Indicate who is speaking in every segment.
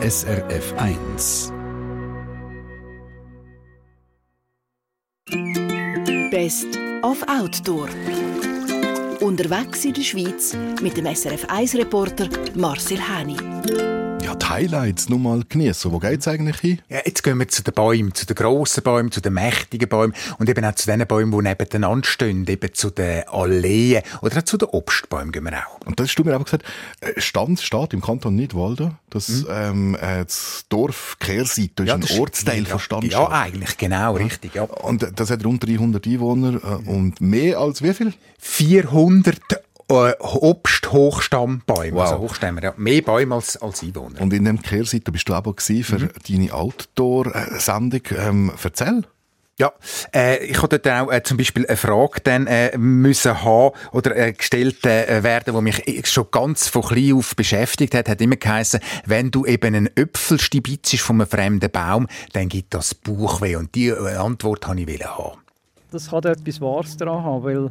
Speaker 1: SRF 1.
Speaker 2: Best of Outdoor. Unterwegs in der Schweiz mit dem SRF 1-Reporter Marcel Hani.
Speaker 3: Die Highlights nur mal genießen. Wo geht es eigentlich hin?
Speaker 4: Ja, jetzt gehen wir zu den Bäumen, zu den grossen Bäumen, zu den mächtigen Bäumen und eben auch zu den Bäumen, die nebeneinander stehen, eben zu den Alleen oder auch zu den Obstbäumen gehen wir auch.
Speaker 3: Und das hast du mir aber gesagt, äh, steht im Kanton Nidwalden, das, mhm. ähm, äh, das Dorf Kehrseite ist ja, ein Ortsteil
Speaker 4: ja,
Speaker 3: von Standstadt.
Speaker 4: Ja, eigentlich, genau, richtig, ja.
Speaker 3: Und das hat rund 300 Einwohner äh, und mehr als wie viel?
Speaker 4: 400 äh, Obst-Hochstammbäume. Wow. Also Hochstämmer, ja. Mehr Bäume als, als Einwohner.
Speaker 3: Und in dem Kehrseite bist du aber für mhm. deine Outdoor-Sendung. Ähm, erzähl.
Speaker 4: Ja, äh, ich hatte dort auch äh, zum Beispiel eine Frage dann äh, müssen haben oder äh, gestellt äh, werden, die mich schon ganz von klein auf beschäftigt hat. Hat immer geheißen, wenn du eben einen Äpfel stibitzest von einem fremden Baum, dann gibt das Bauchweh. Und die äh, Antwort wollte ich haben.
Speaker 5: Das kann etwas Wahres daran weil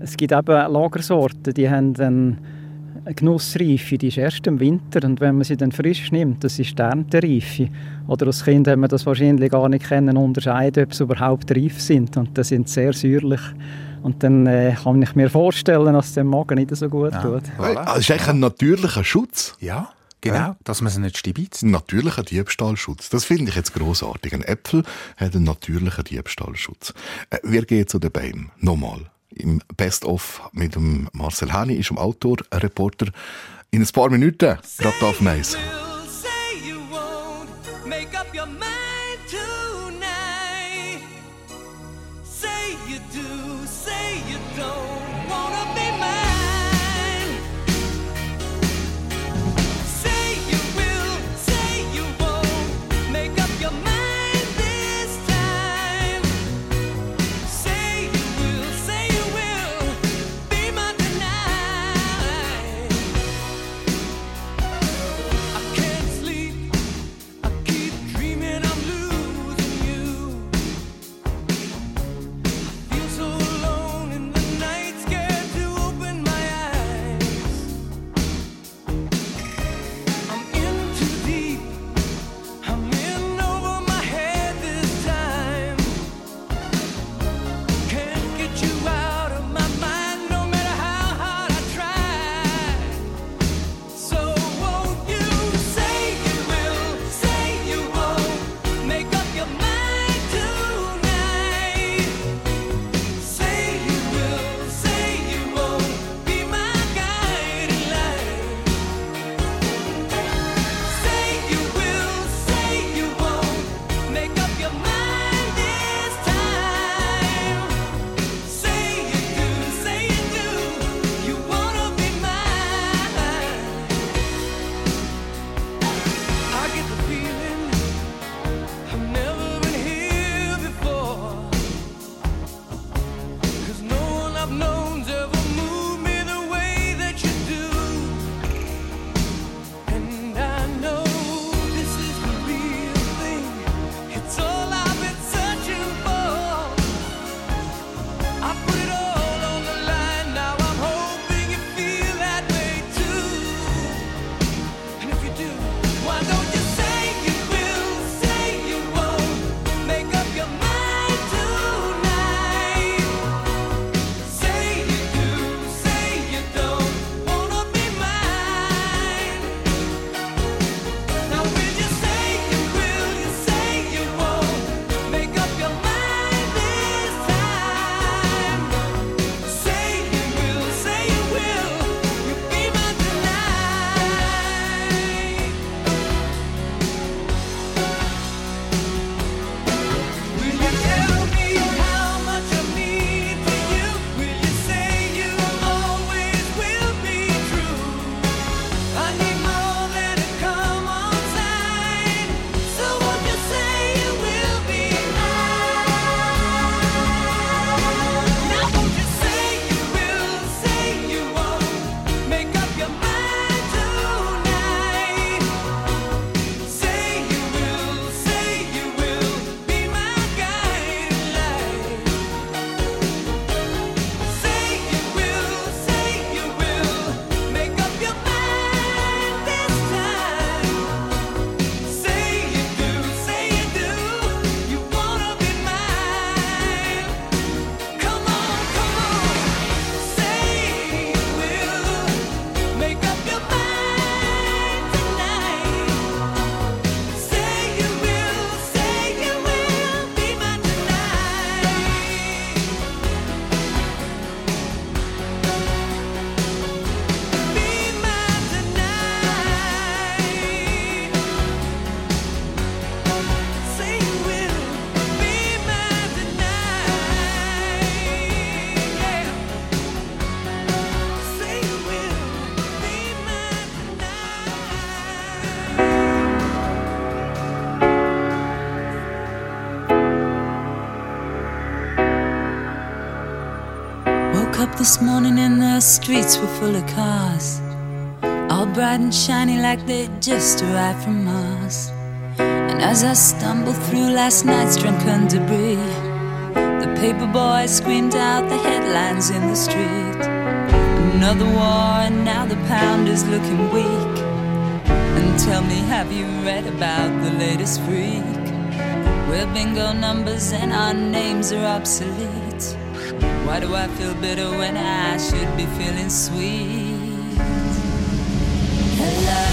Speaker 5: es gibt eben Lagersorten, die haben dann eine Genussreife, die ist erst im Winter und wenn man sie dann frisch nimmt, das ist die Erntereife. Oder als Kind hat man das wahrscheinlich gar nicht können unterscheiden, ob sie überhaupt reif sind und das sind sehr säuerlich. Und dann äh, kann ich mir vorstellen, dass es dem Magen nicht so gut ja. tut.
Speaker 3: Voilà. Das ist eigentlich ein natürlicher Schutz.
Speaker 4: Ja. Genau, ja. dass man sie nicht stibitzt.
Speaker 3: Ein natürlicher Diebstahlschutz. Das finde ich jetzt großartig. Ein Äpfel hat einen natürlichen Diebstahlschutz. Äh, wir gehen zu den Bäumen. Nochmal im Best-of mit dem Marcel Hani, ist im Autor, ein Reporter. In ein paar Minuten, gerade auf Mais.
Speaker 6: this morning and the streets were full of cars. All bright and shiny like they just arrived from Mars. And as I stumbled through last night's drunken debris, the paper boy screamed out the headlines in the street. Another war, and now the pound is looking weak. And tell me, have you read about the latest freak? Where bingo numbers and our names are obsolete. Why do I feel bitter when I should be feeling sweet? Hello,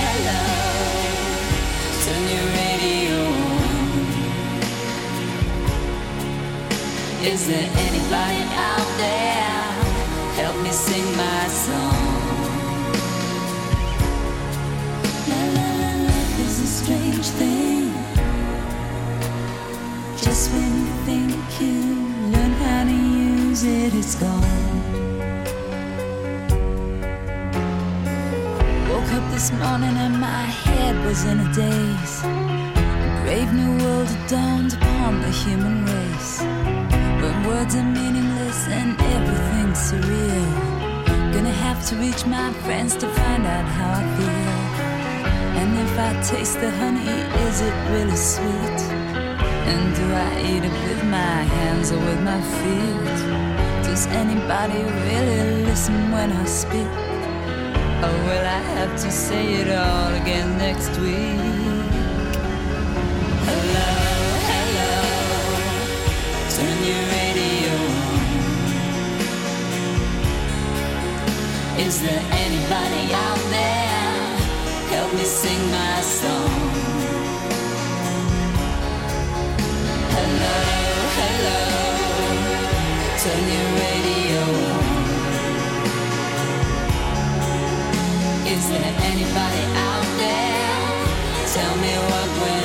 Speaker 6: hello, turn your radio on. Is there anybody out there? Help me sing my song. This morning and my head was in a daze. A brave new world had dawned upon the human race. When words are meaningless and everything's surreal. Gonna have to reach my friends to find out how I feel. And if I taste the honey, is it really sweet? And do I eat it with my hands or with my feet? Does anybody really listen when I speak? Or will I have to say it all again next week? Hello, hello, turn your radio on. Is there anybody out there? Help me sing my song. Hello, hello, turn your radio Is there anybody out there? Tell me what went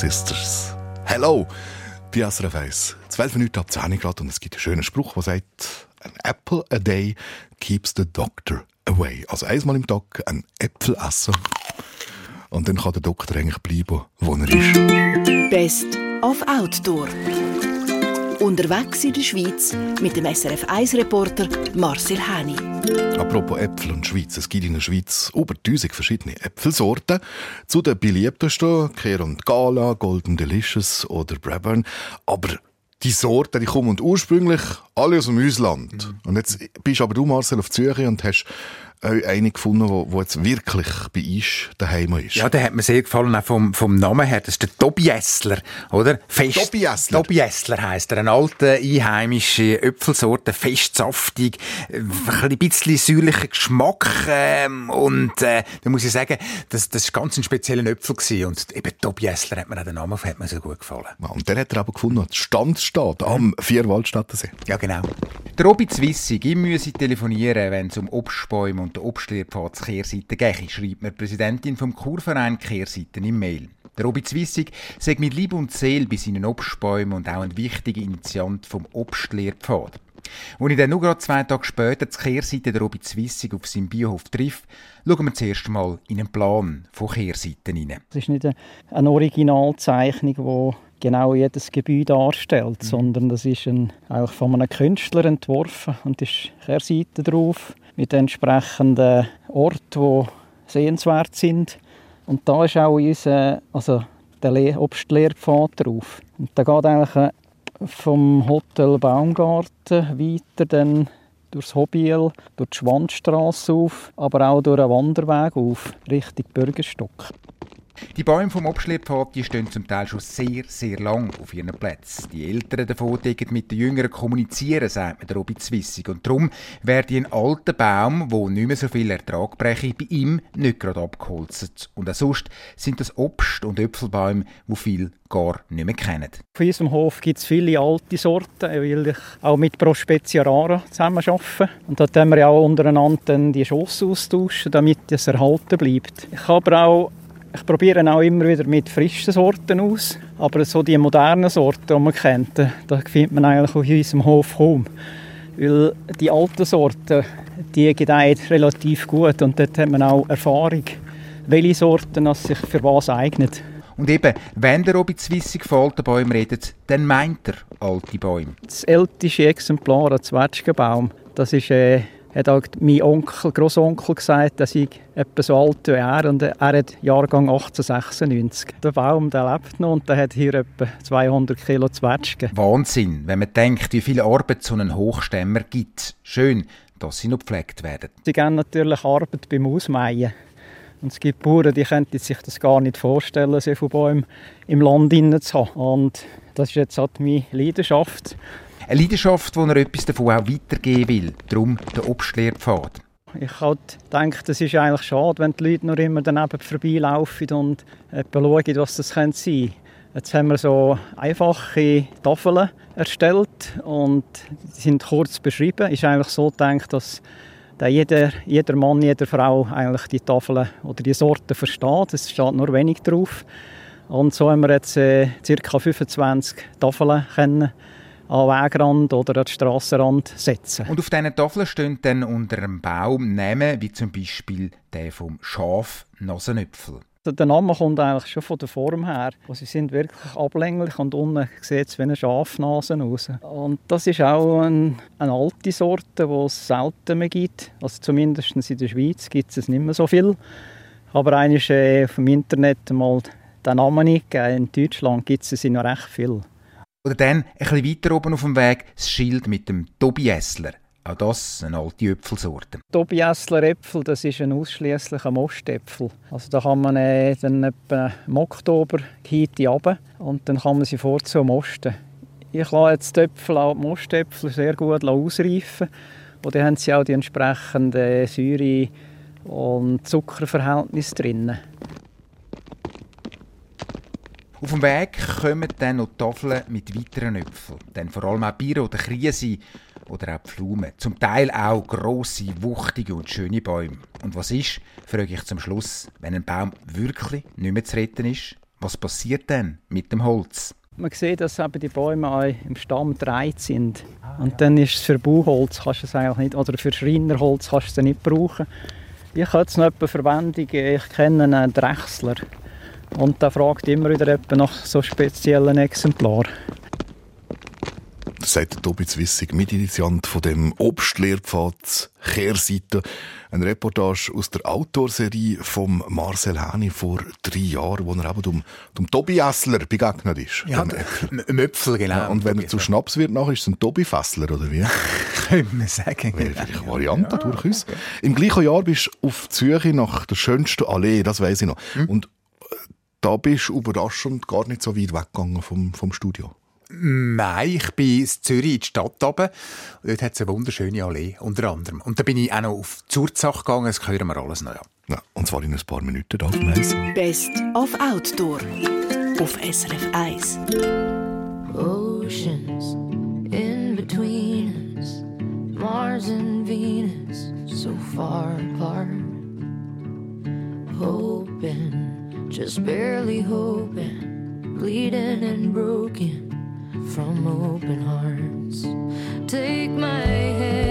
Speaker 3: Sisters. Hello! Die SRF 1. 12 Minuten ab 10 Grad und es gibt einen schönen Spruch, der sagt, an apple a day keeps the doctor away. Also einmal im Tag ein Äpfel essen und dann kann der Doktor eigentlich bleiben, wo er ist.
Speaker 2: Best of Outdoor. Unterwegs in der Schweiz mit dem SRF 1-Reporter Marcel Hani.
Speaker 3: Apropos Äpfel und Schweiz. Es gibt in der Schweiz über 1000 verschiedene Äpfelsorten. Zu den beliebtesten gehören und Gala, Golden Delicious oder Brabant. Aber die Sorten, die kommen ursprünglich alle aus dem Ausland. Und jetzt bist aber du, Marcel, auf Zürich und hast äh, eine gefunden, wo, wo jetzt wirklich bei uns daheim ist.
Speaker 4: Ja, der hat mir sehr gefallen, auch vom, vom Namen her. Das ist der Tobi Essler, oder? Fest,
Speaker 3: Tobi Essler?
Speaker 4: Tobi Essler heisst er. Eine alte, einheimische Äpfelsorte, fest saftig, äh, ein bisschen säuerlicher Geschmack. Ähm, und äh, da muss ich sagen, das, das war ganz ein spezieller Äpfel. Gewesen. Und eben Tobi Essler hat mir auch den Namen hat mir so gut gefallen.
Speaker 3: Ja, Und dann hat er aber gefunden, die Standstadt am Vierwaldstättensee.
Speaker 4: Ja, genau. Der Robi Zwissig, ich müsse telefonieren, wenn es um Obstbäume und den Obstlehrpfad zur Kehrseite geht, schreibt mir die Präsidentin vom Kurverein Kehrseiten im Mail. Der Robi Zwissig sagt mit Liebe und Seele bei seinen Obstbäumen und auch ein wichtiger Initiant vom Obstlehrpfad. Als ich dann nur gerade zwei Tage später die Kehrseite der Robi Zwissig auf seinem Biohof trifft, schauen wir zuerst mal in einen Plan von Kehrseiten hinein.
Speaker 5: Es ist nicht eine Originalzeichnung, die genau jedes Gebäude darstellt, mhm. sondern das ist ein, auch von einem Künstler entworfen und ist Kehrseite drauf mit entsprechenden Orten, die sehenswert sind. Und da ist auch unser, also der Obstlehrpfad drauf. Und da geht eigentlich vom Hotel Baumgarten weiter dann durchs Hobbiel, durch die Schwandstraße auf, aber auch durch einen Wanderweg auf, Richtung Bürgerstock.
Speaker 4: Die Bäume vom Abschleppfad die stehen zum Teil schon sehr, sehr lang auf ihren Plätzen. Die Älteren davon mit den Jüngeren kommunizieren, sagt mir der Robi Zwissig. Und darum werde ein alter Baum, wo nicht mehr so viel Ertrag breche, bei ihm nicht gerade abgeholzt. Und auch sonst sind das Obst- und Äpfelbäume, die viel gar nicht mehr kennen.
Speaker 5: Auf unserem Hof gibt es viele alte Sorten, weil ich auch mit Prospezia rara zusammen arbeite. Und dort haben wir ja auch untereinander die Schoss austauschen, damit es erhalten bleibt. Ich habe auch ich probiere auch immer wieder mit frischen Sorten aus. Aber so die modernen Sorten, die man kennt, da findet man eigentlich auf unserem Hof kaum. Weil die alten Sorten, die gedeihen relativ gut und dort hat man auch Erfahrung, welche Sorten sich für was eignen.
Speaker 4: Und eben, wenn der Robin Zwissig von alten Bäumen redet, dann meint er alte Bäume.
Speaker 5: Das älteste Exemplar, ein Zwetschgenbaum, das ist äh, hat halt mein Onkel, Großonkel gesagt, dass ich etwa so alt wie er und er hat Jahrgang 1896. Der Baum der lebt noch und der hat hier etwa 200 Kilo Zwetschgen.
Speaker 4: Wahnsinn, wenn man denkt, wie viel Arbeit so ein Hochstämmer gibt. Schön, dass sie noch gepflegt werden.
Speaker 5: Sie geben natürlich Arbeit beim Ausmähen. Und es gibt Bauern, die könnten sich das gar nicht vorstellen, so viele Bäume im Land zu haben. Und das ist jetzt halt meine Leidenschaft.
Speaker 4: Eine Leidenschaft, wo er etwas davon auch weitergeben will. Darum der Obstlehrpfad.
Speaker 5: Ich halt denke, das ist eigentlich schade, wenn die Leute noch immer daneben vorbeilaufen und schauen, was das sein könnte. Jetzt haben wir so einfache Tafeln erstellt und die sind kurz beschrieben. Es ist eigentlich so gedacht, dass jeder, jeder Mann, jede Frau eigentlich die Tafeln oder die Sorten versteht. Es steht nur wenig drauf. Und so haben wir jetzt äh, ca. 25 Tafeln können an den Wegrand oder an den Strassenrand setzen.
Speaker 4: Und auf diesen Tafeln stehen dann unter einem Baum Namen, wie zum Beispiel der vom Schaf Nasenöpfel.
Speaker 5: Der Name kommt eigentlich schon von der Form her. Sie sind wirklich ablänglich und unten sieht es wie eine Schafnase aus. Und das ist auch ein, eine alte Sorte, die es selten mehr gibt. Also zumindest in der Schweiz gibt es nicht mehr so viel. Aber eigentlich äh, auf dem Internet mal den Namen eingegeben. In Deutschland gibt es noch recht viel.
Speaker 4: Oder dann, ein bisschen weiter oben auf dem Weg, das Schild mit dem Tobiässler. Auch das eine alte Äpfelsorte.
Speaker 5: Tobiässler Äpfel, das ist ein ausschließlicher Mostäpfel. Also da kann man äh, dann etwa im Oktober Hiete runter und dann kann man sie vorzu mosten. Ich lasse jetzt die Äpfel, auch die Mostäpfel sehr gut ausreifen und dann haben sie auch die entsprechenden Säure- und Zuckerverhältnisse drin.
Speaker 4: Auf dem Weg kommen dann noch Tafeln mit weiteren Äpfeln. Dann vor allem auch Bier oder Krise oder auch Pflaumen. Zum Teil auch grosse, wuchtige und schöne Bäume. Und was ist, frage ich zum Schluss, wenn ein Baum wirklich nicht mehr zu retten ist? Was passiert dann mit dem Holz?
Speaker 5: Man sieht, dass eben die Bäume im Stamm dreit sind. Und dann ist es für Bauholz kannst du es eigentlich nicht, oder für Schreinerholz kannst du es nicht brauchen. Ich habe jetzt noch eine Verwendung, ich kenne einen Drechsler. Und da fragt immer wieder nach so speziellen Exemplaren.
Speaker 3: Das sagt Tobi Zwissig, Mitinitiant von dem Obstlehrpfad Kehrseite. Eine Reportage aus der Autorserie von Marcel Hani vor drei Jahren, wo er eben dem, dem Tobi Essler begegnet ist.
Speaker 4: Ja, dem Äpfel, genau. Ja,
Speaker 3: und wenn er zu Schnaps wird, nachher ist es ein Tobi Fessler, oder wie?
Speaker 4: Könnte man sagen.
Speaker 3: Wäre vielleicht eine Variante, ja, durchaus. Okay. Im gleichen Jahr bist du auf die Suche nach der schönsten Allee, das weiß ich noch. Mhm. Und da bist du überraschend gar nicht so weit weggegangen vom, vom Studio.
Speaker 4: Nein, ich bin in Zürich in die Stadt oben. Dort hat es eine wunderschöne Allee, unter anderem. Und da bin ich auch noch auf Zurzach gegangen, das hören wir alles noch. Ja.
Speaker 3: ja und zwar in ein paar Minuten auf Mais.
Speaker 2: Best of Outdoor auf SRF 1. Oceans in between us, Mars and Venus, so far apart. Hoping
Speaker 7: just barely hoping, bleeding and broken from open hearts. Take my hand.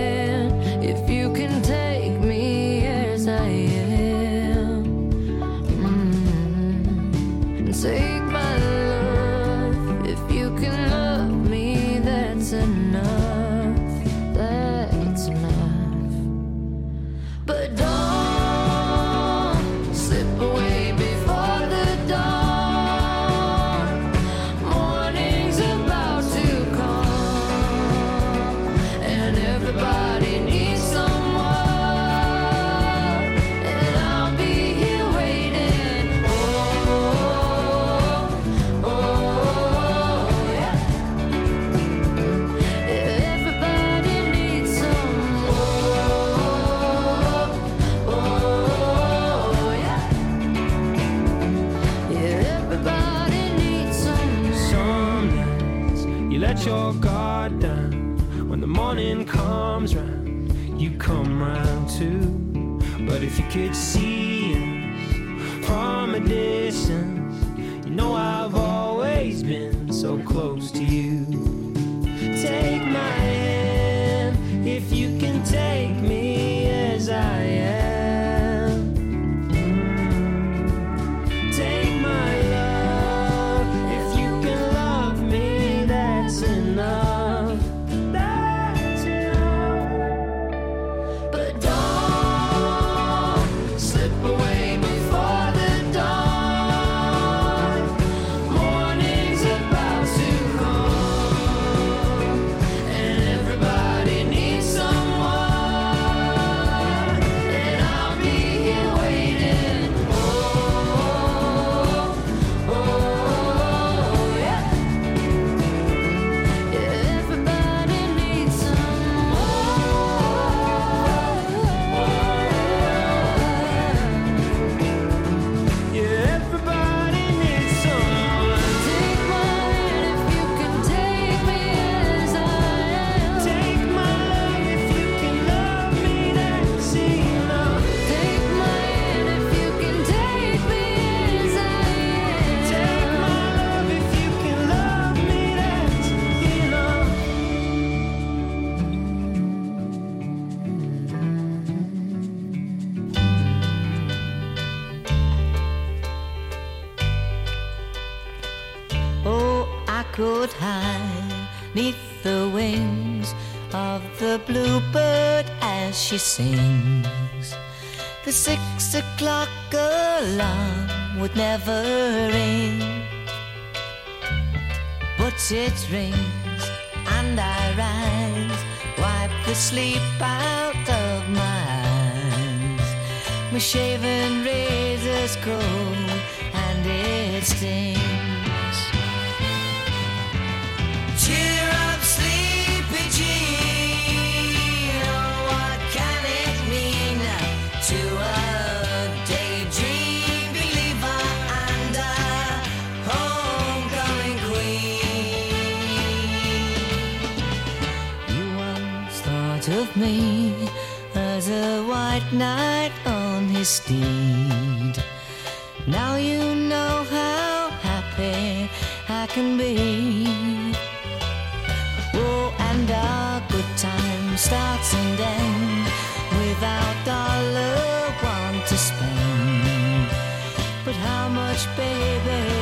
Speaker 7: it rings and I rise, wipe the sleep out of my eyes. My shaven razor's cold and it stings. me as a white knight on his steed. Now you know how happy I can be. Oh, and our good time starts and ends without dollar one to spend. But how much, baby?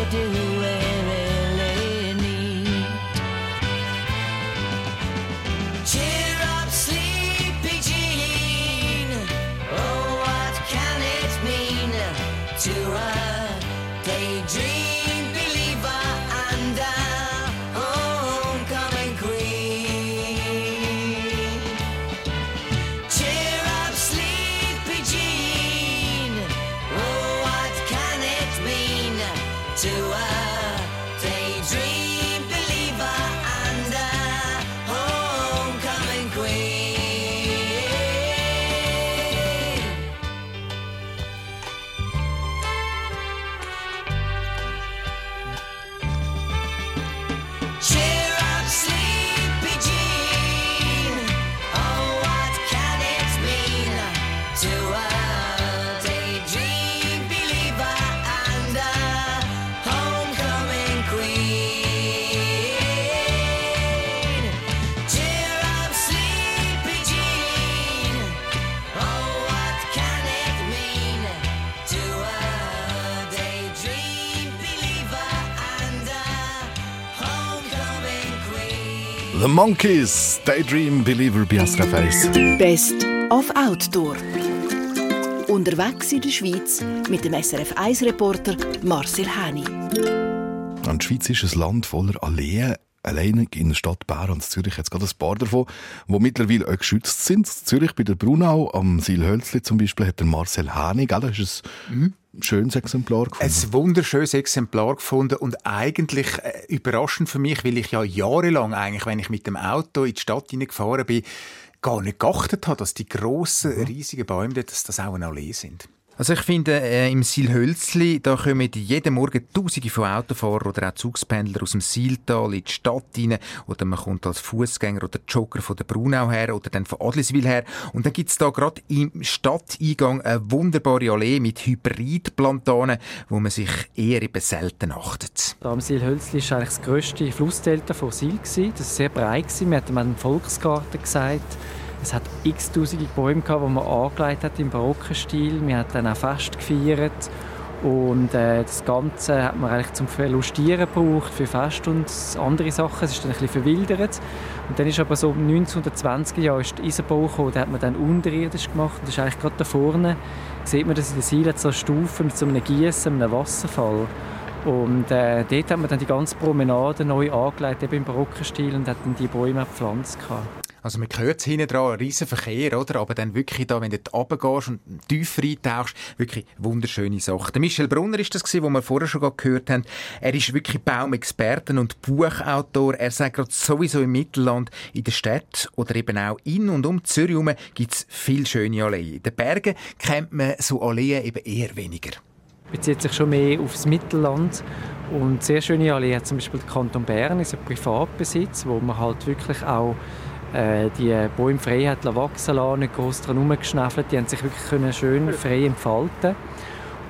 Speaker 3: The Monkeys, Daydream Believer bei SRF 1.
Speaker 2: Best of Outdoor. Unterwegs in der Schweiz mit dem SRF 1 Reporter Marcel Hani.
Speaker 3: Die Schweiz ist ein Land voller Alleen. Alleine in der Stadt Bern und Zürich jetzt gerade ein paar davon, die mittlerweile auch geschützt sind. In Zürich bei der Brunau, am Silhölzli zum Beispiel, hat der Marcel Hani, gell, das ist ein mhm. Schönes Exemplar gefunden.
Speaker 4: Ein wunderschönes Exemplar gefunden und eigentlich äh, überraschend für mich, weil ich ja jahrelang eigentlich, wenn ich mit dem Auto in die Stadt hineingefahren bin, gar nicht geachtet habe, dass die grossen, mhm. riesigen Bäume, dass das auch eine Allee sind. Also ich finde, äh, im Silhölzli, da kommen jeden Morgen Tausende von Autofahrern oder auch Zugspendler aus dem Siltal in die Stadt rein. Oder man kommt als Fußgänger oder Jogger von der Brunau her oder dann von Adliswil her. Und dann gibt's da gerade im Stadteingang eine wunderbare Allee mit Hybridplantanen, wo man sich eher eben selten achtet.
Speaker 8: Am Silhölzli war eigentlich das grösste Flussdelta von Sil. Das war sehr breit. Wir hatten einen Volksgarten gesagt. Es hat x-tausende Bäume, gehabt, die man angelegt hat im barocken Stil. Wir haben dann auch Fest gefeiert. Und äh, das Ganze hat man eigentlich zum Verlustieren gebraucht, für Fest und andere Sachen. Es ist dann ein bisschen verwildert. Und dann ist aber so um 1920er Jahren ist der Eisenbau gekommen, den hat man dann unterirdisch gemacht. Und das ist eigentlich gerade da vorne, sieht man das in der Seile, so Stufen mit so einem Gießen, einem Wasserfall. Und äh, dort hat man dann die ganze Promenade neu angelegt, eben im barocken Stil, und hat dann die Bäume gepflanzt. Gehabt.
Speaker 4: Also man hört es hinten dran, ein riesen Verkehr, oder? Aber dann wirklich da, wenn du runtergehst und tiefer eintauchst, wirklich wunderschöne Sachen. Der Michel Brunner ist das gewesen, wo wir vorher schon gehört haben. Er ist wirklich Baumexperten und Buchautor. Er sagt gerade sowieso im Mittelland, in der Stadt oder eben auch in und um Zürich herum gibt es viele schöne Alleen. In den Bergen kennt man so Alleen eben eher weniger
Speaker 8: bezieht sich schon mehr aufs Mittelland. Und sehr schöne Alleen hat zum Beispiel der Kanton Bern, ist ein Privatbesitz, wo man halt wirklich auch äh, die Bäume frei hat wachsen lassen, nicht groß dran herumgeschnäffelt. Die haben sich wirklich schön frei entfalten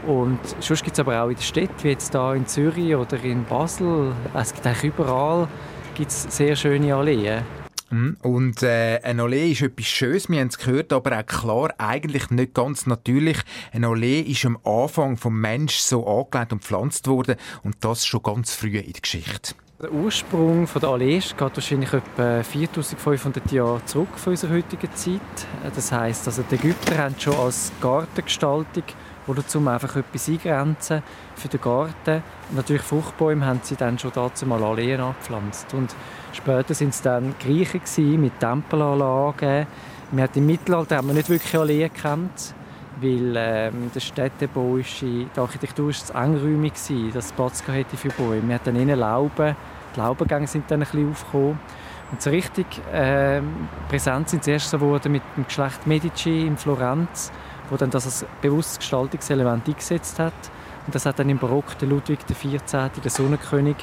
Speaker 8: und sonst gibt es aber auch in der Stadt, wie jetzt hier in Zürich oder in Basel, es gibt eigentlich überall gibt's sehr schöne Alleen.
Speaker 4: Mhm. Und äh, ein Allee ist etwas Schönes, wir haben es gehört, aber auch klar, eigentlich nicht ganz natürlich. Ein Allee ist am Anfang vom Mensch so angelegt und gepflanzt worden und das schon ganz früh in der Geschichte.
Speaker 8: Der Ursprung von der Allee geht wahrscheinlich etwa 4500 Jahre zurück von unserer heutigen Zeit. Das heißt, also die Ägypter haben schon als Gartengestaltung oder zum einfach etwas eingrenzen für den Garten. Und natürlich Fruchtbäume haben sie dann schon dazu mal Alleen angepflanzt. Und später sind es dann Griechen mit Tempelanlagen. Wir im Mittelalter haben wir nicht wirklich Alleen gekannt weil ähm, der Städtebau die Architektur ist zu engräumig war, dass es Platz hatte für Bäume. Wir hatten innen Lauben, die Laubengänge sind dann ein bisschen aufgekommen. Und so richtig äh, präsent sind sie erst so geworden mit dem Geschlecht Medici in Florenz, wo dann das als bewusstes Gestaltungselement eingesetzt hat. Und das hat dann im Barock der Ludwig XIV., der Sonnenkönig,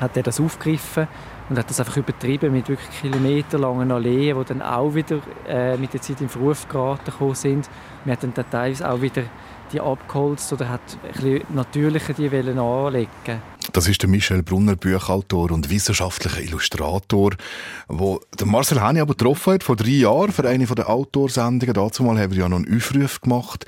Speaker 8: hat er das aufgegriffen und hat das einfach übertrieben mit wirklich kilometerlangen Alleen, die dann auch wieder äh, mit der Zeit in Verruf geraten sind. Wir haben dann teilweise auch wieder die abgeholzt oder hat ein bisschen natürlicher die anlegen
Speaker 3: das ist der Michel Brunner, Buchautor und wissenschaftlicher Illustrator, der Marcel Hani aber getroffen hat vor drei Jahren für eine der Autorsendungen. Dazu haben wir ja noch einen Aufruf gemacht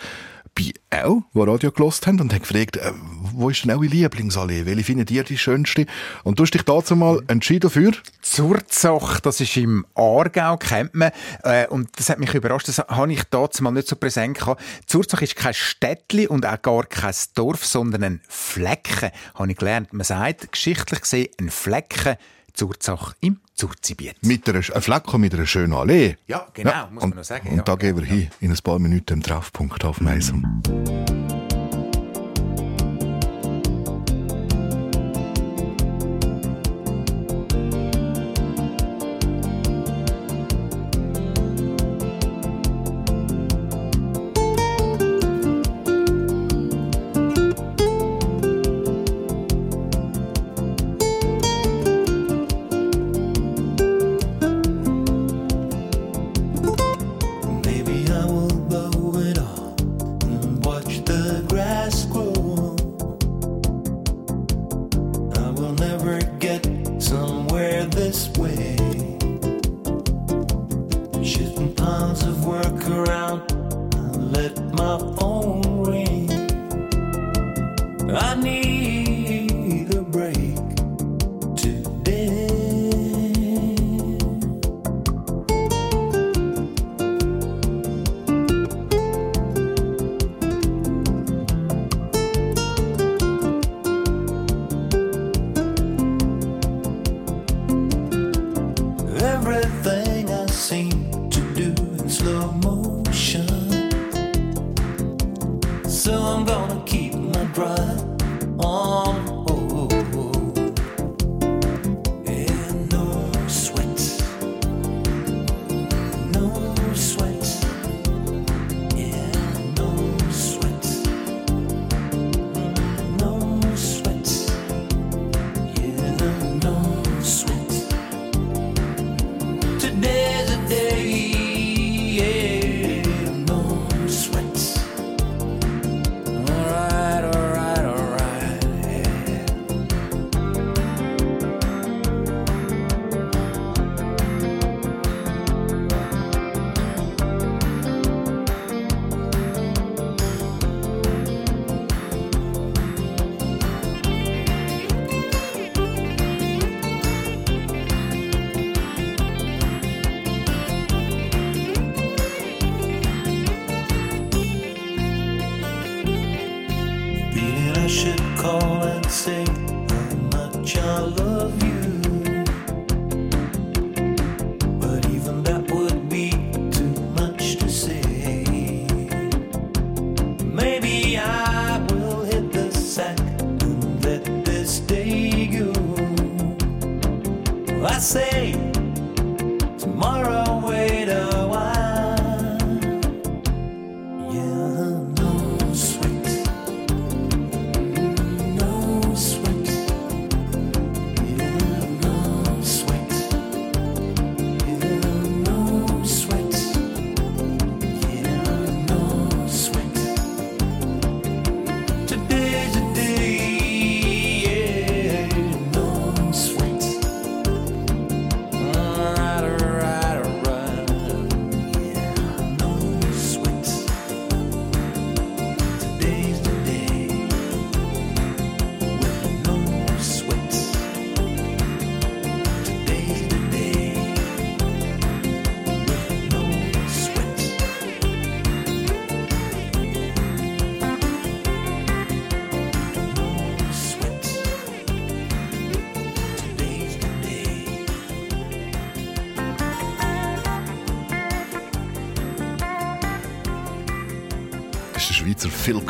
Speaker 3: bei auch, die Radio gelost haben und haben gefragt, äh, wo ist denn eure Lieblingsallee? Welche findet ihr die schönste? Und du hast dich dazu mal entschieden für?
Speaker 4: Zurzach, das ist im Aargau, kennt man. Äh, und das hat mich überrascht, das habe ich dazu mal nicht so präsent gehabt. Zurzach ist kein Städtli und auch gar kein Dorf, sondern ein Flecken, habe ich gelernt. Man sagt, geschichtlich gesehen, ein Flecken Zurzach im Zurzibiet.
Speaker 3: Mit einer, ein Flecken mit einer schönen Allee.
Speaker 4: Ja, genau, ja. muss man noch sagen.
Speaker 3: Und
Speaker 4: ja,
Speaker 3: da gehen wir hin, in ein paar Minuten im Treffpunkt auf Meisum.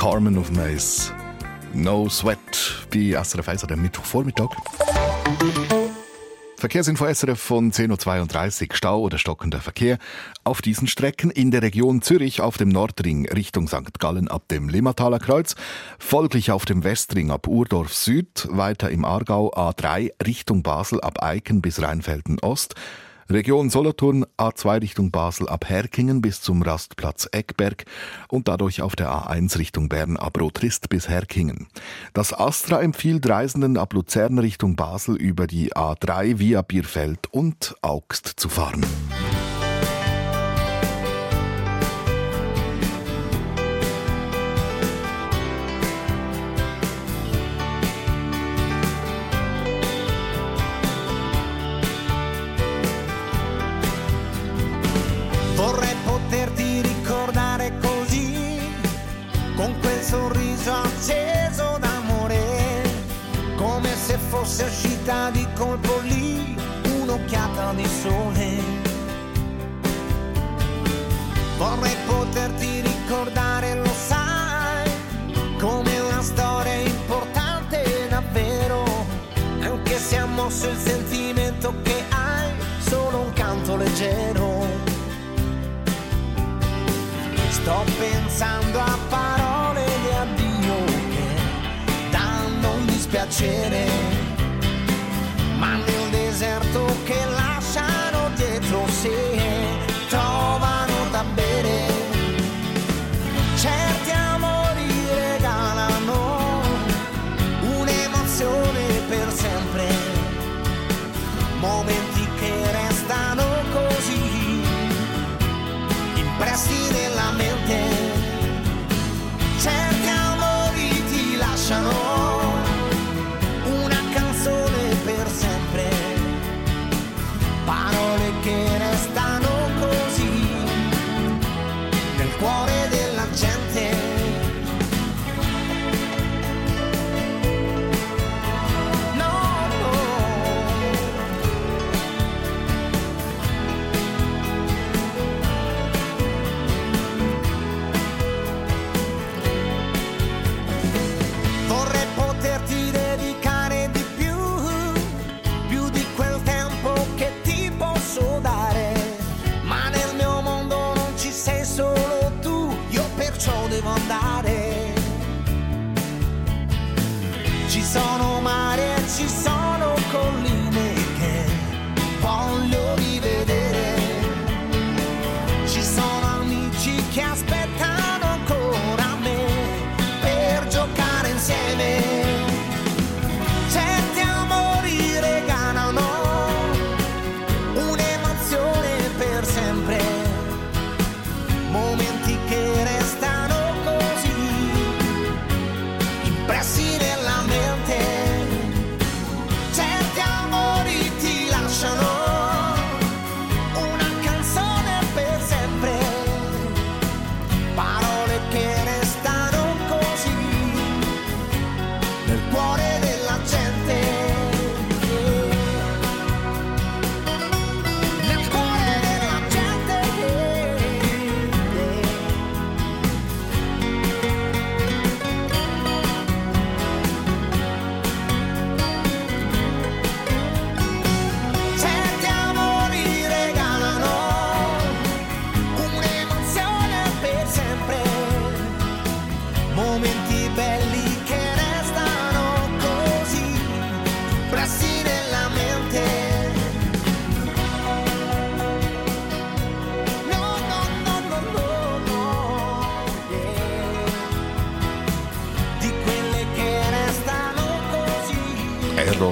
Speaker 3: Carmen auf Mais. No Sweat bei SRF 1 am Mittwochvormittag. Verkehrsinfo SRF von 10.32 Uhr. Stau oder stockender Verkehr auf diesen Strecken in der Region Zürich auf dem Nordring Richtung St. Gallen ab dem Limmataler Kreuz, folglich auf dem Westring ab Urdorf Süd, weiter im Aargau A3 Richtung Basel ab Eiken bis Rheinfelden Ost, Region Solothurn A2 Richtung Basel ab Herkingen bis zum Rastplatz Eckberg und dadurch auf der A1 Richtung Bern ab Rotrist bis Herkingen. Das Astra empfiehlt Reisenden ab Luzern Richtung Basel über die A3 via Bierfeld und Augst zu fahren.
Speaker 9: Fosse uscita di colpo lì un'occhiata di sole. Vorrei poterti ricordare, lo sai, come una storia importante davvero, anche se ha mosso il sentimento che hai, solo un canto leggero. Sto pensando a parole di addio che danno un dispiacere, desierto que la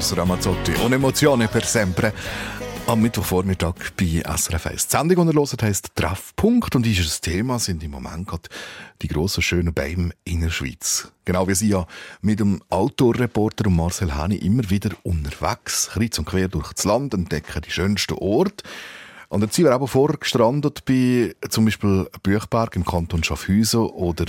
Speaker 3: Eros Ramazzotti. Un'emozione per sempre. Am Mittwochvormittag bei SRF 1. Die Sendung, die ihr hört, heisst Treffpunkt und das Thema sind im Moment gerade die grossen, schönen Bäume in der Schweiz. Genau wie Sie ja mit dem Outdoor-Reporter Marcel Hani immer wieder unterwegs, kreuz und quer durch das Land, entdecken die schönsten Orte. Und jetzt sind wir aber vorher gestrandet bei zum Beispiel Büchberg im Kanton Schaffhausen oder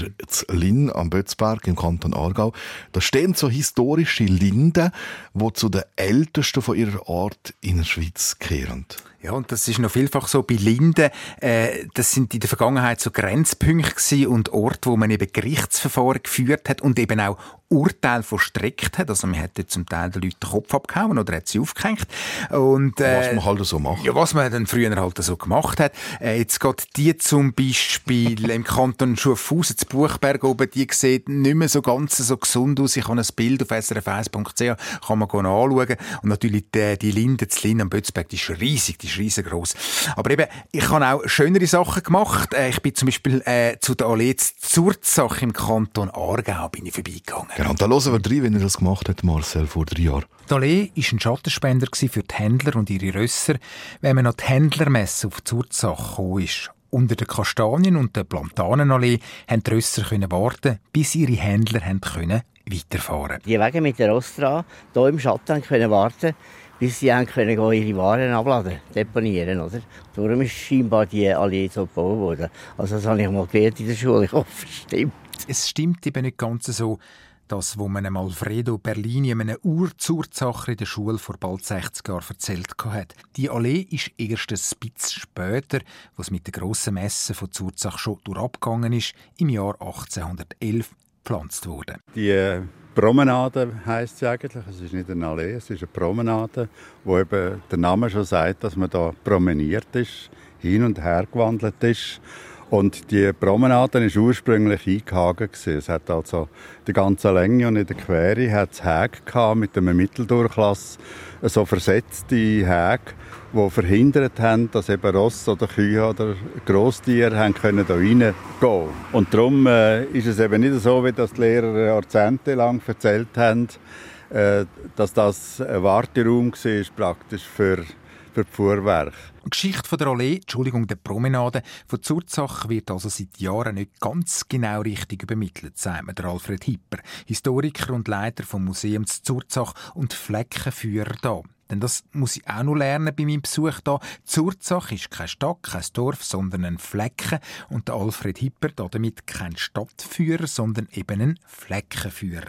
Speaker 3: Linn am Bötzberg im Kanton Aargau. Da stehen so historische Linden, die zu den ältesten von ihrer Art in der Schweiz kehren.
Speaker 4: Ja, und das ist noch vielfach so bei Linden. Äh, das sind in der Vergangenheit so Grenzpunkte und Orte, wo man eben Gerichtsverfahren geführt hat und eben auch Urteile verstreckt hat. Also man hat dort zum Teil den Leuten den Kopf abgehauen oder hat sie aufgehängt. Und, äh,
Speaker 3: Was man halt so macht.
Speaker 4: Ja, was man dann früher halt so gemacht hat. Äh, jetzt geht die zum Beispiel im Kanton Schaffhausen, zu Buchberg oben, die sieht nicht mehr so ganz so gesund aus. Ich habe ein Bild auf srf1.ch, kann man anschauen. Und natürlich die, die Linde, das Linde am Bötzberg, die ist riesig, die ist riesengroß. Aber eben, ich habe auch schönere Sachen gemacht. Äh, ich bin zum Beispiel äh, zu der Allee Zurzach im Kanton Aargau bin ich vorbeigegangen.
Speaker 3: Genau, und da hören wir rein, wenn er das gemacht hat, Marcel, vor drei Jahren.
Speaker 4: Die Allee war ein Schattenspender für die Händler und ihre Rösser, wenn man an die Händlermesse auf Zurzach gekommen ist. Unter den Kastanien und der Plantanenallee konnten die Rösser können warten, bis ihre Händler haben können weiterfahren
Speaker 10: Die Wege mit der Ostra hier im Schatten können warten, bis sie haben können ihre Waren abladen, deponieren, oder? Darum ist scheinbar die Allee so gebaut worden. Also das habe ich mal gelernt in der Schule. Ich hoffe, es stimmt.
Speaker 4: Es stimmt eben nicht ganz so, das, wo man Alfredo Berlini, einem Urzurzacher in der Schule vor bald 60 Jahren erzählt hat. Die Allee ist erst ein bisschen später, was mit der grossen Messe von Zurzach schon durchabgegangen ist, im Jahr 1811 gepflanzt worden.
Speaker 11: Die äh, Promenade heisst sie eigentlich. Es ist nicht eine Allee, es ist eine Promenade, wo eben der Name schon sagt, dass man da promeniert ist, hin und her gewandelt ist. Und die Promenade war ursprünglich eingehagen. Es hat also die ganze Länge und in der Quere hat es Häge gehabt mit einem Mitteldurchlass, so versetzte Häge, die verhindert haben, dass eben Ross oder Kühe oder Grosstiere haben können da reingehen Und darum äh, ist es eben nicht so, wie das die Lehrer jahrzehntelang erzählt haben, äh, dass das ein Warteraum war, praktisch für, für die Fuhrwerke.
Speaker 4: Die Geschichte von der Allee, Entschuldigung, der Promenade von Zurzach wird also seit Jahren nicht ganz genau richtig übermittelt, sagt der Alfred Hipper, Historiker und Leiter vom Museum zu Zurzach und Fleckenführer da. Denn das muss ich auch noch lernen bei meinem Besuch da. Zurzach ist keine Stadt, kein Dorf, sondern ein Flecken. Und der Alfred Hipper damit kein Stadtführer, sondern eben ein Fleckenführer.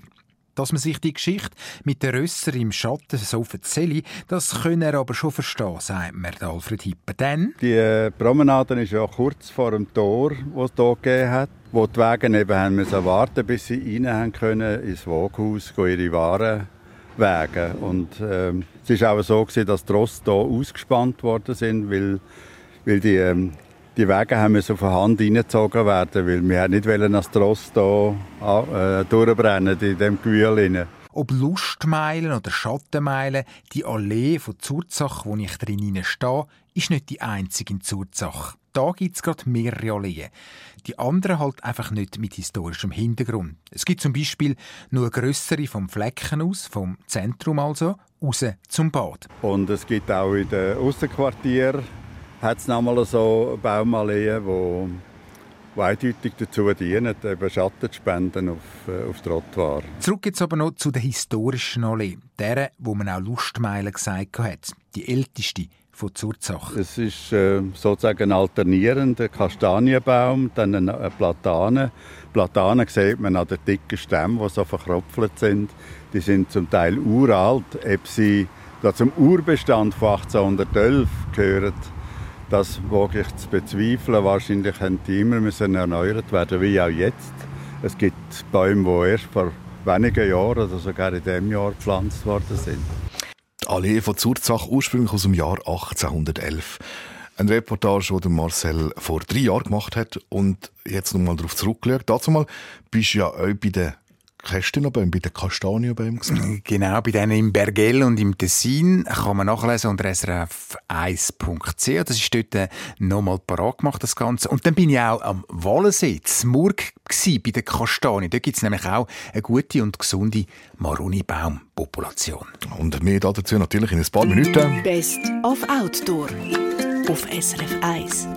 Speaker 4: Dass man sich die Geschichte mit den Rösser im Schatten so erzählt, das können er aber schon verstehen, sagt mir Alfred Hipper. Denn
Speaker 11: Die äh, Promenade ist ja kurz vor dem Tor, das es hier gegeben hat, wo die Wagen eben haben müssen warten bis sie rein können ins Waghaus, gehen ihre Waren wägen. Und ähm, es war auch so, gewesen, dass die Rosse hier ausgespannt worden sind, weil, weil die, ähm, die Wege haben müssen von Hand reingezogen werden, weil wir nicht wollen, dass die Rosse hier äh, durchbrennen in diesem Gewühl.
Speaker 4: Ob Lustmeilen oder Schattenmeilen, die Allee von Zurzach, wo ich drin stehe, ist nicht die einzige in Zurzach. Da gibt es gerade mehrere Alleen. Die anderen halt einfach nicht mit historischem Hintergrund. Es gibt zum Beispiel nur eine grössere vom Flecken aus, vom Zentrum also, raus zum Bad.
Speaker 11: Und es gibt auch in den Aussenquartieren hat es nochmal so Baumalleen, die die eindeutig dazu dienen, eben Schatten zu spenden auf, äh, auf Trottoir.
Speaker 4: Zurück jetzt aber noch zu der historischen Allee, der, wo man auch Lustmeilen gesagt hat, die älteste von Zurzach.
Speaker 11: Es ist äh, sozusagen ein alternierender Kastanienbaum, dann eine Platane. Platanen sieht man an den dicken Stämmen, die so verkropft sind. Die sind zum Teil uralt. Ob sie da zum Urbestand von 1811 gehören, das wage ich zu bezweifeln. Wahrscheinlich haben die immer müssen erneuert werden, wie auch jetzt. Es gibt Bäume, die erst vor wenigen Jahren oder sogar in diesem Jahr gepflanzt worden sind.
Speaker 3: Die Allee von Zurzach, ursprünglich aus dem Jahr 1811. Eine Reportage, die Marcel vor drei Jahren gemacht hat und jetzt nochmal darauf zurückgeschaut. Dazu mal bist du ja auch bei den Kästenbäumen, bei den Kastanienbäumen
Speaker 4: Genau, bei denen im Bergell und im Tessin kann man nachlesen unter srf1.ch. Das ist dort äh, nochmal parat gemacht, das Ganze. Und dann bin ich auch am Wallensee, in Murg, bei den Kastanien. Dort gibt es nämlich auch eine gute und gesunde Maruni-Baumpopulation.
Speaker 3: Und mehr dazu natürlich in ein paar Minuten.
Speaker 2: Best of Outdoor auf SRF 1.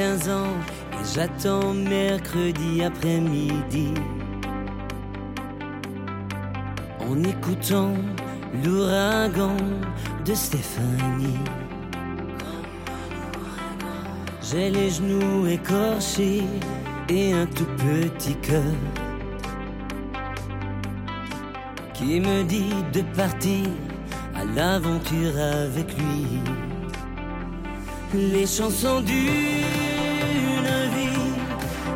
Speaker 12: 15 ans et j'attends mercredi après-midi. En écoutant l'ouragan de Stéphanie. J'ai les genoux écorchés et un tout petit cœur qui me dit de partir à l'aventure avec lui. Les chansons vie,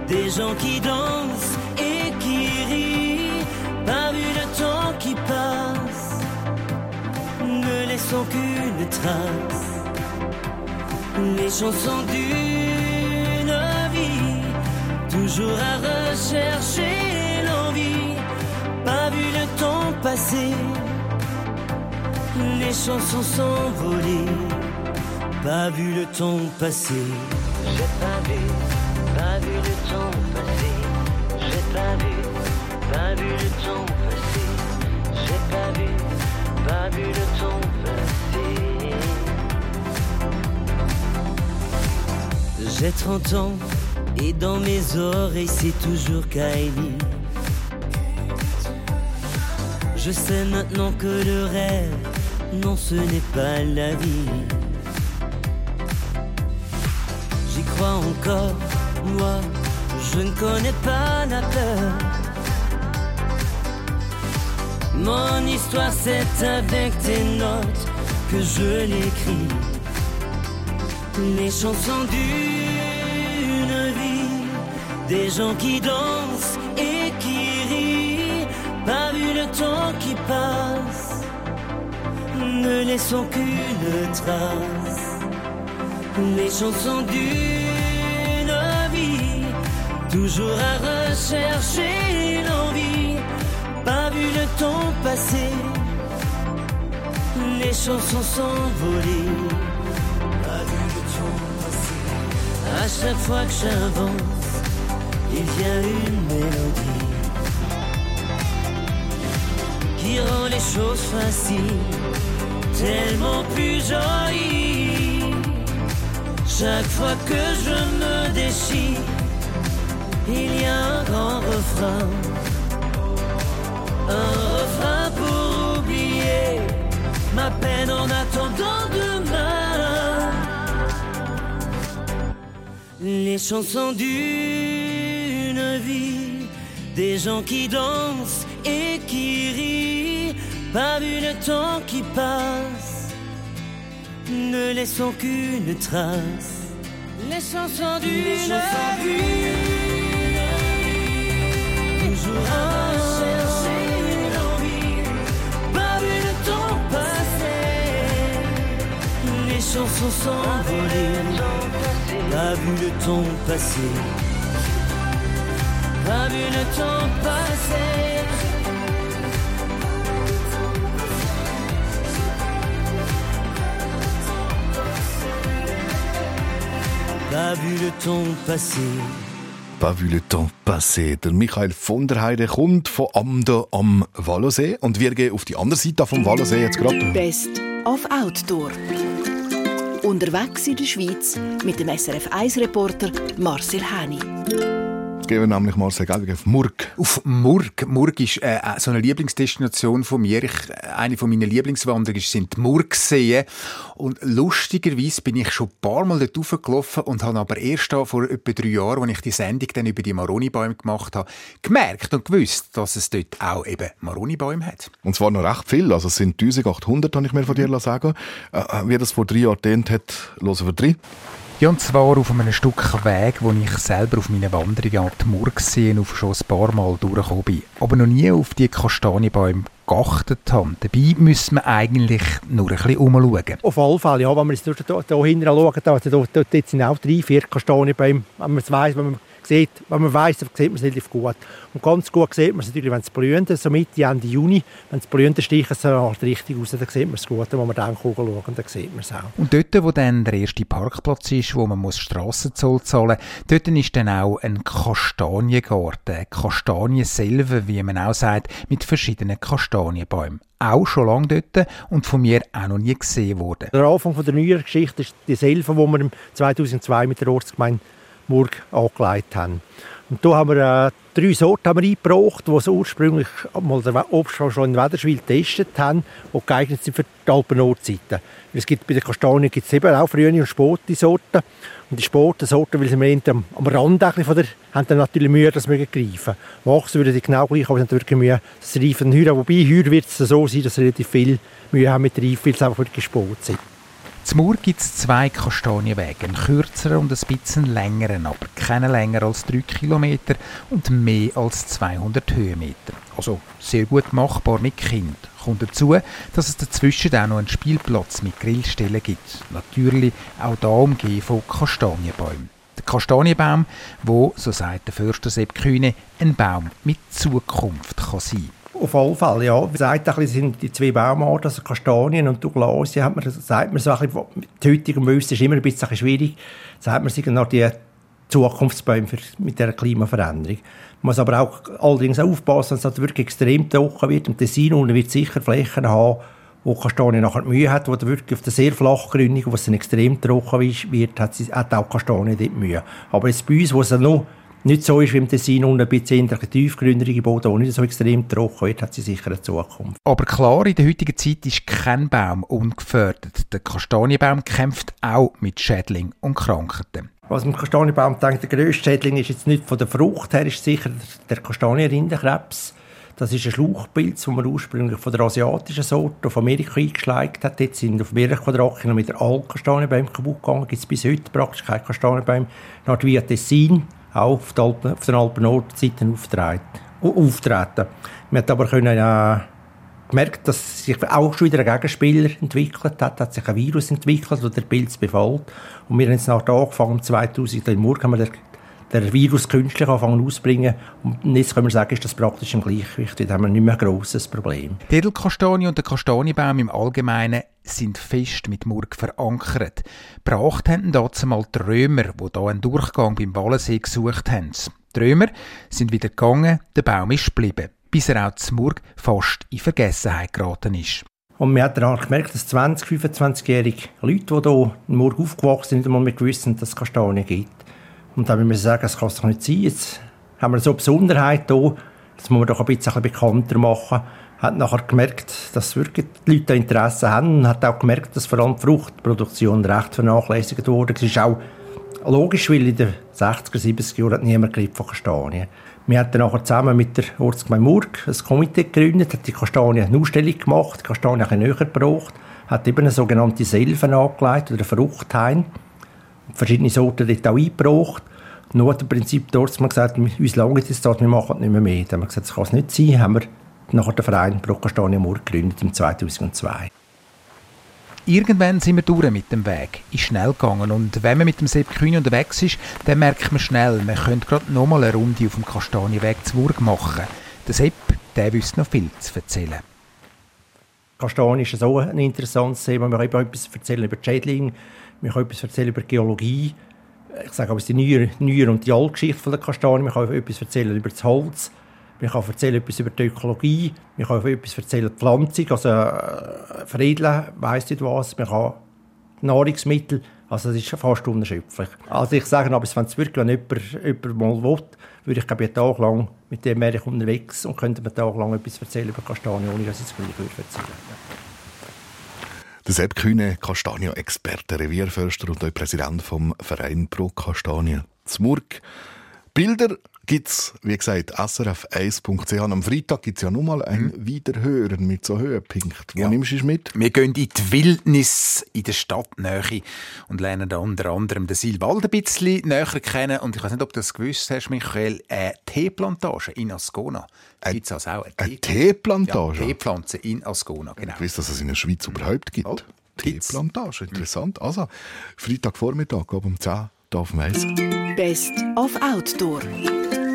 Speaker 12: des gens qui dansent et qui rient, pas vu le temps qui passe, ne laissons qu'une trace. Les chansons d'une vie, toujours à rechercher l'envie, pas vu le temps passer, les chansons s'envoler, pas vu le temps passer. J'ai pas J'ai pas vu, pas vu le temps passer. J'ai 30 ans et dans mes oreilles c'est toujours Kylie. Je sais maintenant que le rêve, non ce n'est pas la vie. J'y crois encore, moi, je ne connais pas la peur. Mon histoire c'est avec tes notes que je l'écris. Les chansons d'une vie, des gens qui dansent et qui rient, pas vu le temps qui passe, ne laissons qu'une trace. Les chansons d'une vie, toujours à rechercher l'envie, pas vu le temps passer, les chansons s'envoler. À chaque fois que j'avance, il vient une mélodie qui rend les choses faciles, tellement plus jolies. Chaque fois que je me déchire, il y a un grand refrain, un refrain pour oublier ma peine en attendant demain. Les chansons d'une vie, des gens qui dansent et qui rient, pas vu le temps qui passe, ne laissons qu'une trace. Les chansons d'une vie, les chansons s'envoler. Pas vu le temps passer. Pas vu le temps passer. Pas vu le temps passer.
Speaker 3: Pas vu le temps passer. Der Michael von der Heide kommt von Amda am Wallosee und wir gehen auf die andere Seite vom Wallosee jetzt gerade.
Speaker 2: Best of Outdoor. Unterwegs in der Schweiz mit dem SRF 1-Reporter Marcel Häni.
Speaker 3: Gehen wir nämlich mal sehr gerne auf Murg.
Speaker 4: Auf Murg. Murg ist äh, so eine Lieblingsdestination von mir. Ich, äh, eine von meinen Lieblingswanderungen sind die Murgseen. Und lustigerweise bin ich schon ein paar Mal dort raufgelaufen und habe aber erst da vor etwa drei Jahren, als ich die Sendung dann über die Maronibäume gemacht habe, gemerkt und gewusst, dass es dort auch eben Maronibäume hat.
Speaker 3: Und zwar noch recht viel. Also es sind 1800, habe ich mir von dir sagen äh, Wie das vor drei Jahren gedient hat, hören wir drei.
Speaker 4: Ja, und zwar auf einem Stück Weg, wo ich selber auf meiner Wanderung an die Murgseen auf schon ein paar Mal durchgekommen bin. Aber noch nie auf die Kastanienbäume geachtet habe. Dabei müssen wir eigentlich nur ein bisschen umschauen.
Speaker 13: Auf alle Fälle, ja, wenn wir jetzt hier, hinten schauen, da, da, dort sind auch drei, vier Kastanienbäume. Wenn man es weiss, wenn man sieht, wenn man dann sieht man es relativ gut. Und ganz gut sieht man es natürlich, wenn es blühende, so Mitte, Ende Juni, wenn es blühende Stiche so halt richtig raus, dann sieht man es gut. Wenn man dann schauen, dann sieht man es auch.
Speaker 4: Und dort, wo dann der erste Parkplatz ist, wo man muss Strassenzoll zahlen muss, dort ist dann auch ein Kastaniengarten, Kastanienselve, wie man auch sagt, mit verschiedenen Kastanienbäumen auch schon lange dort und von mir auch noch nie gesehen worden.
Speaker 13: Der Anfang der neuen Geschichte ist die Selve, die wir 2002 mit der Ortsgemeinde Murg angelegt haben. Und hier haben wir äh, drei Sorten eingebracht, die so ursprünglich mal der Obst schon in Wederschwil getestet haben, die geeignet sind für die Alpenordseite. Es gibt bei den Kastanien gibt es eben auch frühe und späte Sorten. Und die späten Sorten, weil sie am, am Rand von der, haben dann natürlich Mühe, das zu greifen. Wachsen würden die genau gleich, aber sie haben wirklich Mühe, das Reifen Heuer. Wobei, heuer wird es so sein, dass sie relativ viel Mühe haben mit der Reife, weil sie einfach wirklich gespät sind.
Speaker 4: Zum Mur gibt es zwei Kastanienwege, einen kürzeren und ein bisschen längeren, aber keinen länger als 3 km und mehr als 200 Höhenmeter. Also sehr gut machbar mit Kind. Kommt dazu, dass es dazwischen auch noch einen Spielplatz mit Grillstellen gibt. Natürlich auch da umgeben von Kastanienbäumen. Der Kastanienbaum, wo, so sagt der Förster Sepp Kühne, ein Baum mit Zukunft kann sein
Speaker 13: auf alle Fälle, ja. Wie gesagt, ein sind die zwei Baumarten, also Kastanien und Douglasie, hat man, sagt man so ein bisschen, mit heutigem ist immer ein bisschen schwierig, sagt man sich noch die Zukunftsbäume für, mit der Klimaveränderung. Man muss aber auch allerdings aufpassen, dass es wirklich extrem trocken wird. Im Tessin unten wird sicher Flächen haben, wo Kastanien nachher Mühe hat, wo wirklich auf der sehr flachen Gründung, wo es extrem trocken wird, hat, sie, hat auch Kastanien dort Mühe. Aber jetzt bei uns, wo es noch nicht so ist wie im Tessin und ein bisschen tiefgründige Boden, wo nicht so extrem trocken wird, hat sie sicher eine Zukunft.
Speaker 4: Aber klar, in der heutigen Zeit ist kein Baum ungefördert. Der Kastanienbaum kämpft auch mit Schädlingen und Krankheiten.
Speaker 13: Was man Kastanienbaum denkt, der grösste Schädling ist jetzt nicht von der Frucht her, ist sicher der Kastanienrindenkrebs. Das ist ein Schlauchpilz, den man ursprünglich von der asiatischen Sorte auf Amerika eingeschleicht hat. Jetzt sind auf mehreren Quadratkilometern alle Kastanienbäume kaputt gegangen. Gibt es bis heute praktisch keine Kastanienbäume. Nach via Tessin auch auf, Alpen, auf den Alpen-Nordseiten auftreten. Man hat aber können, äh, gemerkt, dass sich auch schon wieder ein Gegenspieler entwickelt hat, hat sich ein Virus entwickelt, der den Pilz befällt. Und wir haben jetzt nach angefangen, 2000 in Murg haben wir den, den Virus künstlich anfangen auszubringen. Und jetzt können wir sagen, ist das praktisch im Gleichgewicht. Da haben wir nicht mehr ein grosses Problem.
Speaker 4: Die Edelkastanie und der Kastanienbaum im Allgemeinen sind fest mit Murg verankert. Bracht haben dazu mal die Römer, die hier einen Durchgang beim Wallensee gesucht haben. Die Römer sind wieder gegangen, der Baum ist geblieben, bis er auch zu Murg fast in Vergessenheit geraten ist.
Speaker 13: Und man hat dann gemerkt, dass 20-, 25-jährige Leute, die hier in Murg aufgewachsen sind, nicht einmal mehr gewusst dass es Kastanien gibt. Und dann müssen wir sagen, das kann es doch nicht sein. Jetzt haben wir so eine Besonderheit hier, das muss man doch ein bisschen bekannter machen hat nachher gemerkt, dass wirklich die Leute Interesse haben und hat auch gemerkt, dass vor allem die Fruchtproduktion recht vernachlässigt wurde. Es ist auch logisch, weil in den 60er, 70er Jahren hat niemand geredet von Kastanien. Wir haben dann nachher zusammen mit der Ortsgemeinde Murg ein Komitee gegründet, hat die Kastanien eine Ausstellung gemacht, die Kastanien ein näher gebracht, hat eben eine sogenannte Selven angelegt oder ein Fruchthain, verschiedene Sorten dort auch eingebracht. Nur hat im Prinzip dort gesagt, uns lange ist das, wir machen nicht mehr mehr. Dann haben wir gesagt, das kann es nicht sein, haben wir nachher den Verein Brocastania Mur gegründet im 2002.
Speaker 4: Irgendwann sind wir durch mit dem Weg. Ist schnell gegangen und wenn man mit dem Sepp Kühn unterwegs ist, dann merkt man schnell, man könnte gerade nochmal eine Runde auf dem Kastanienweg zu Wurg machen. Der Sepp, der wüsste noch viel zu erzählen.
Speaker 13: Kastanien ist so ein interessantes Thema. Wir können etwas erzählen über die Schädlinge, wir können etwas erzählen über Geologie. Ich sage aber die Neuer, Neuer und die Altgeschichte der Kastanien. Wir können etwas erzählen über das Holz. Man kann erzählen etwas über die Ökologie, man kann etwas erzählen über die Pflanzung, also äh, veredeln, weiss nicht was, man kann Nahrungsmittel, also das ist fast unerschöpflich. Also ich sage aber, wenn es wirklich wenn jemand, jemand mal will, würde ich glaube einen Tag lang mit dem wäre ich unterwegs und könnte mir Tag lang etwas erzählen über Kastanien, ohne dass ich es gleich würde erzählen
Speaker 3: der Sepp Kühne, Kastania-Experte, Revierförster und auch Präsident vom Verein Pro Kastanie Zmurg. Bilder gibt es, wie gesagt, srf1.ch. Am Freitag gibt es ja nochmal ein mhm. Wiederhören mit so Höhepunkten. Wo ja. nimmst du es mit?
Speaker 4: Wir gehen in die Wildnis in der Stadtnähe und lernen da unter anderem den Silwald ein bisschen näher kennen. Und ich weiß nicht, ob du das gewusst hast, Michael, eine Teeplantage in Ascona.
Speaker 3: Gibt es also auch eine, eine Teeplantage?
Speaker 4: Ja, Teepflanze in Ascona, genau.
Speaker 3: Ich weiß, dass es in der Schweiz überhaupt gibt. Oh, Teeplantage, interessant. Also, Freitagvormittag, ab um 10 hier auf dem Eis.
Speaker 2: Best of Outdoor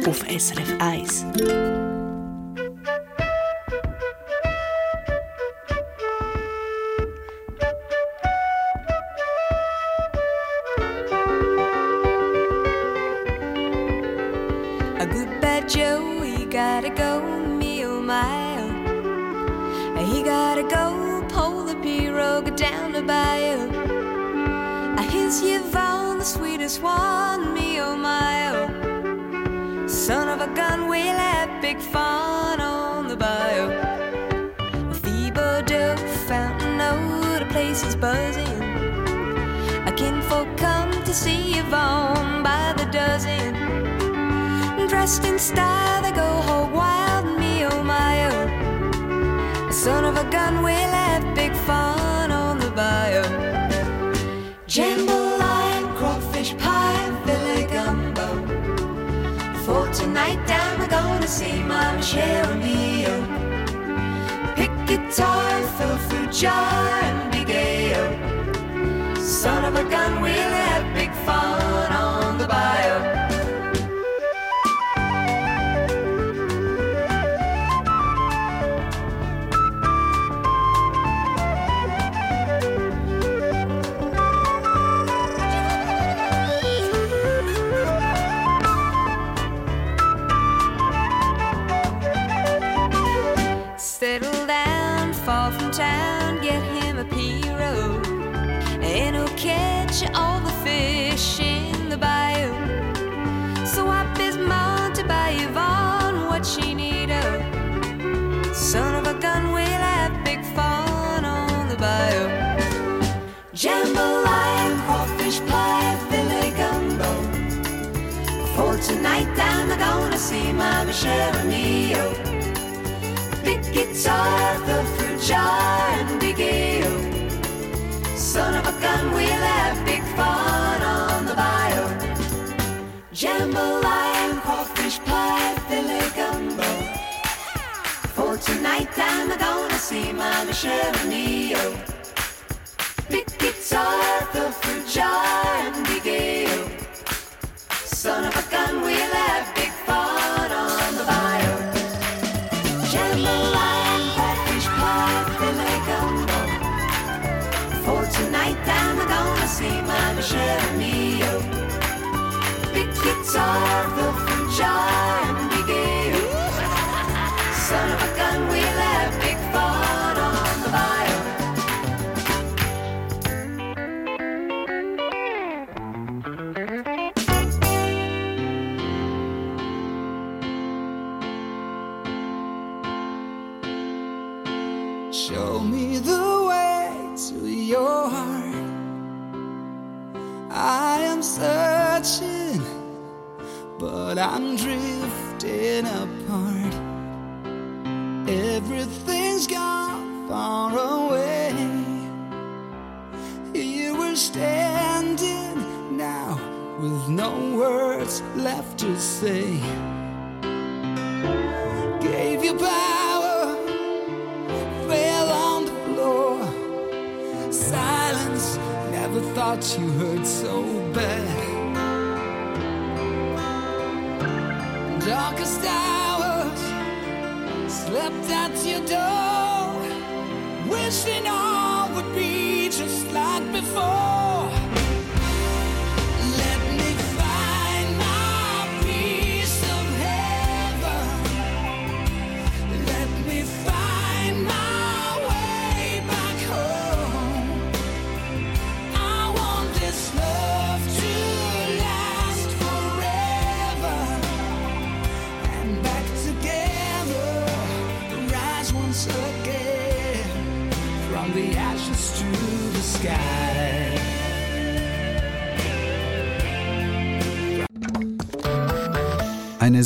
Speaker 2: auf SRF 1.
Speaker 6: A good bad Joe, he gotta go, me oh my oh. He gotta go, pull the pirogue down the bayou. I his Yvonne, the sweetest one, me oh my oh. Son of a gun, we'll have big fun on the. Phoebe Doe, Fountain O, the place is buzzing. A kinfolk come to see Yvonne by the dozen. Dressed in style, they go hog wild, me oh my oh. Son of a gun, we'll have big fun on the bayou. Jambalaya, For tonight down, we're gonna see Mama Cheryl Mio. Pick guitar, fill fruit jar, and gay oh. Son of a gun, we'll
Speaker 14: but I'm drifting apart. Everything's gone far away. Here we're standing now with no words left to say. Gave you power fell on the floor. Silence, never thought you hurt so bad. stepped out your door.